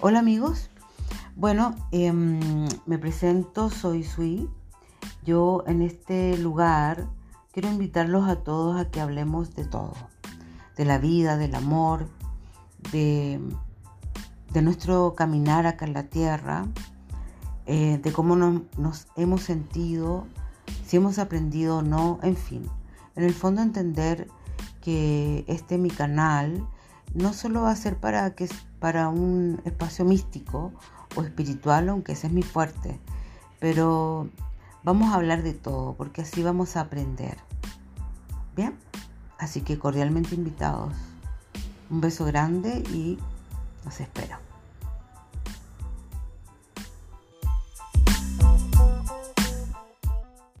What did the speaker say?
Hola amigos, bueno, em, me presento, soy Sui. Yo en este lugar quiero invitarlos a todos a que hablemos de todo, de la vida, del amor, de, de nuestro caminar acá en la tierra, eh, de cómo nos hemos sentido, si hemos aprendido o no, en fin. En el fondo entender que este mi canal no solo va a ser para, que, para un espacio místico o espiritual, aunque ese es mi fuerte, pero vamos a hablar de todo, porque así vamos a aprender. Bien, así que cordialmente invitados. Un beso grande y los espero.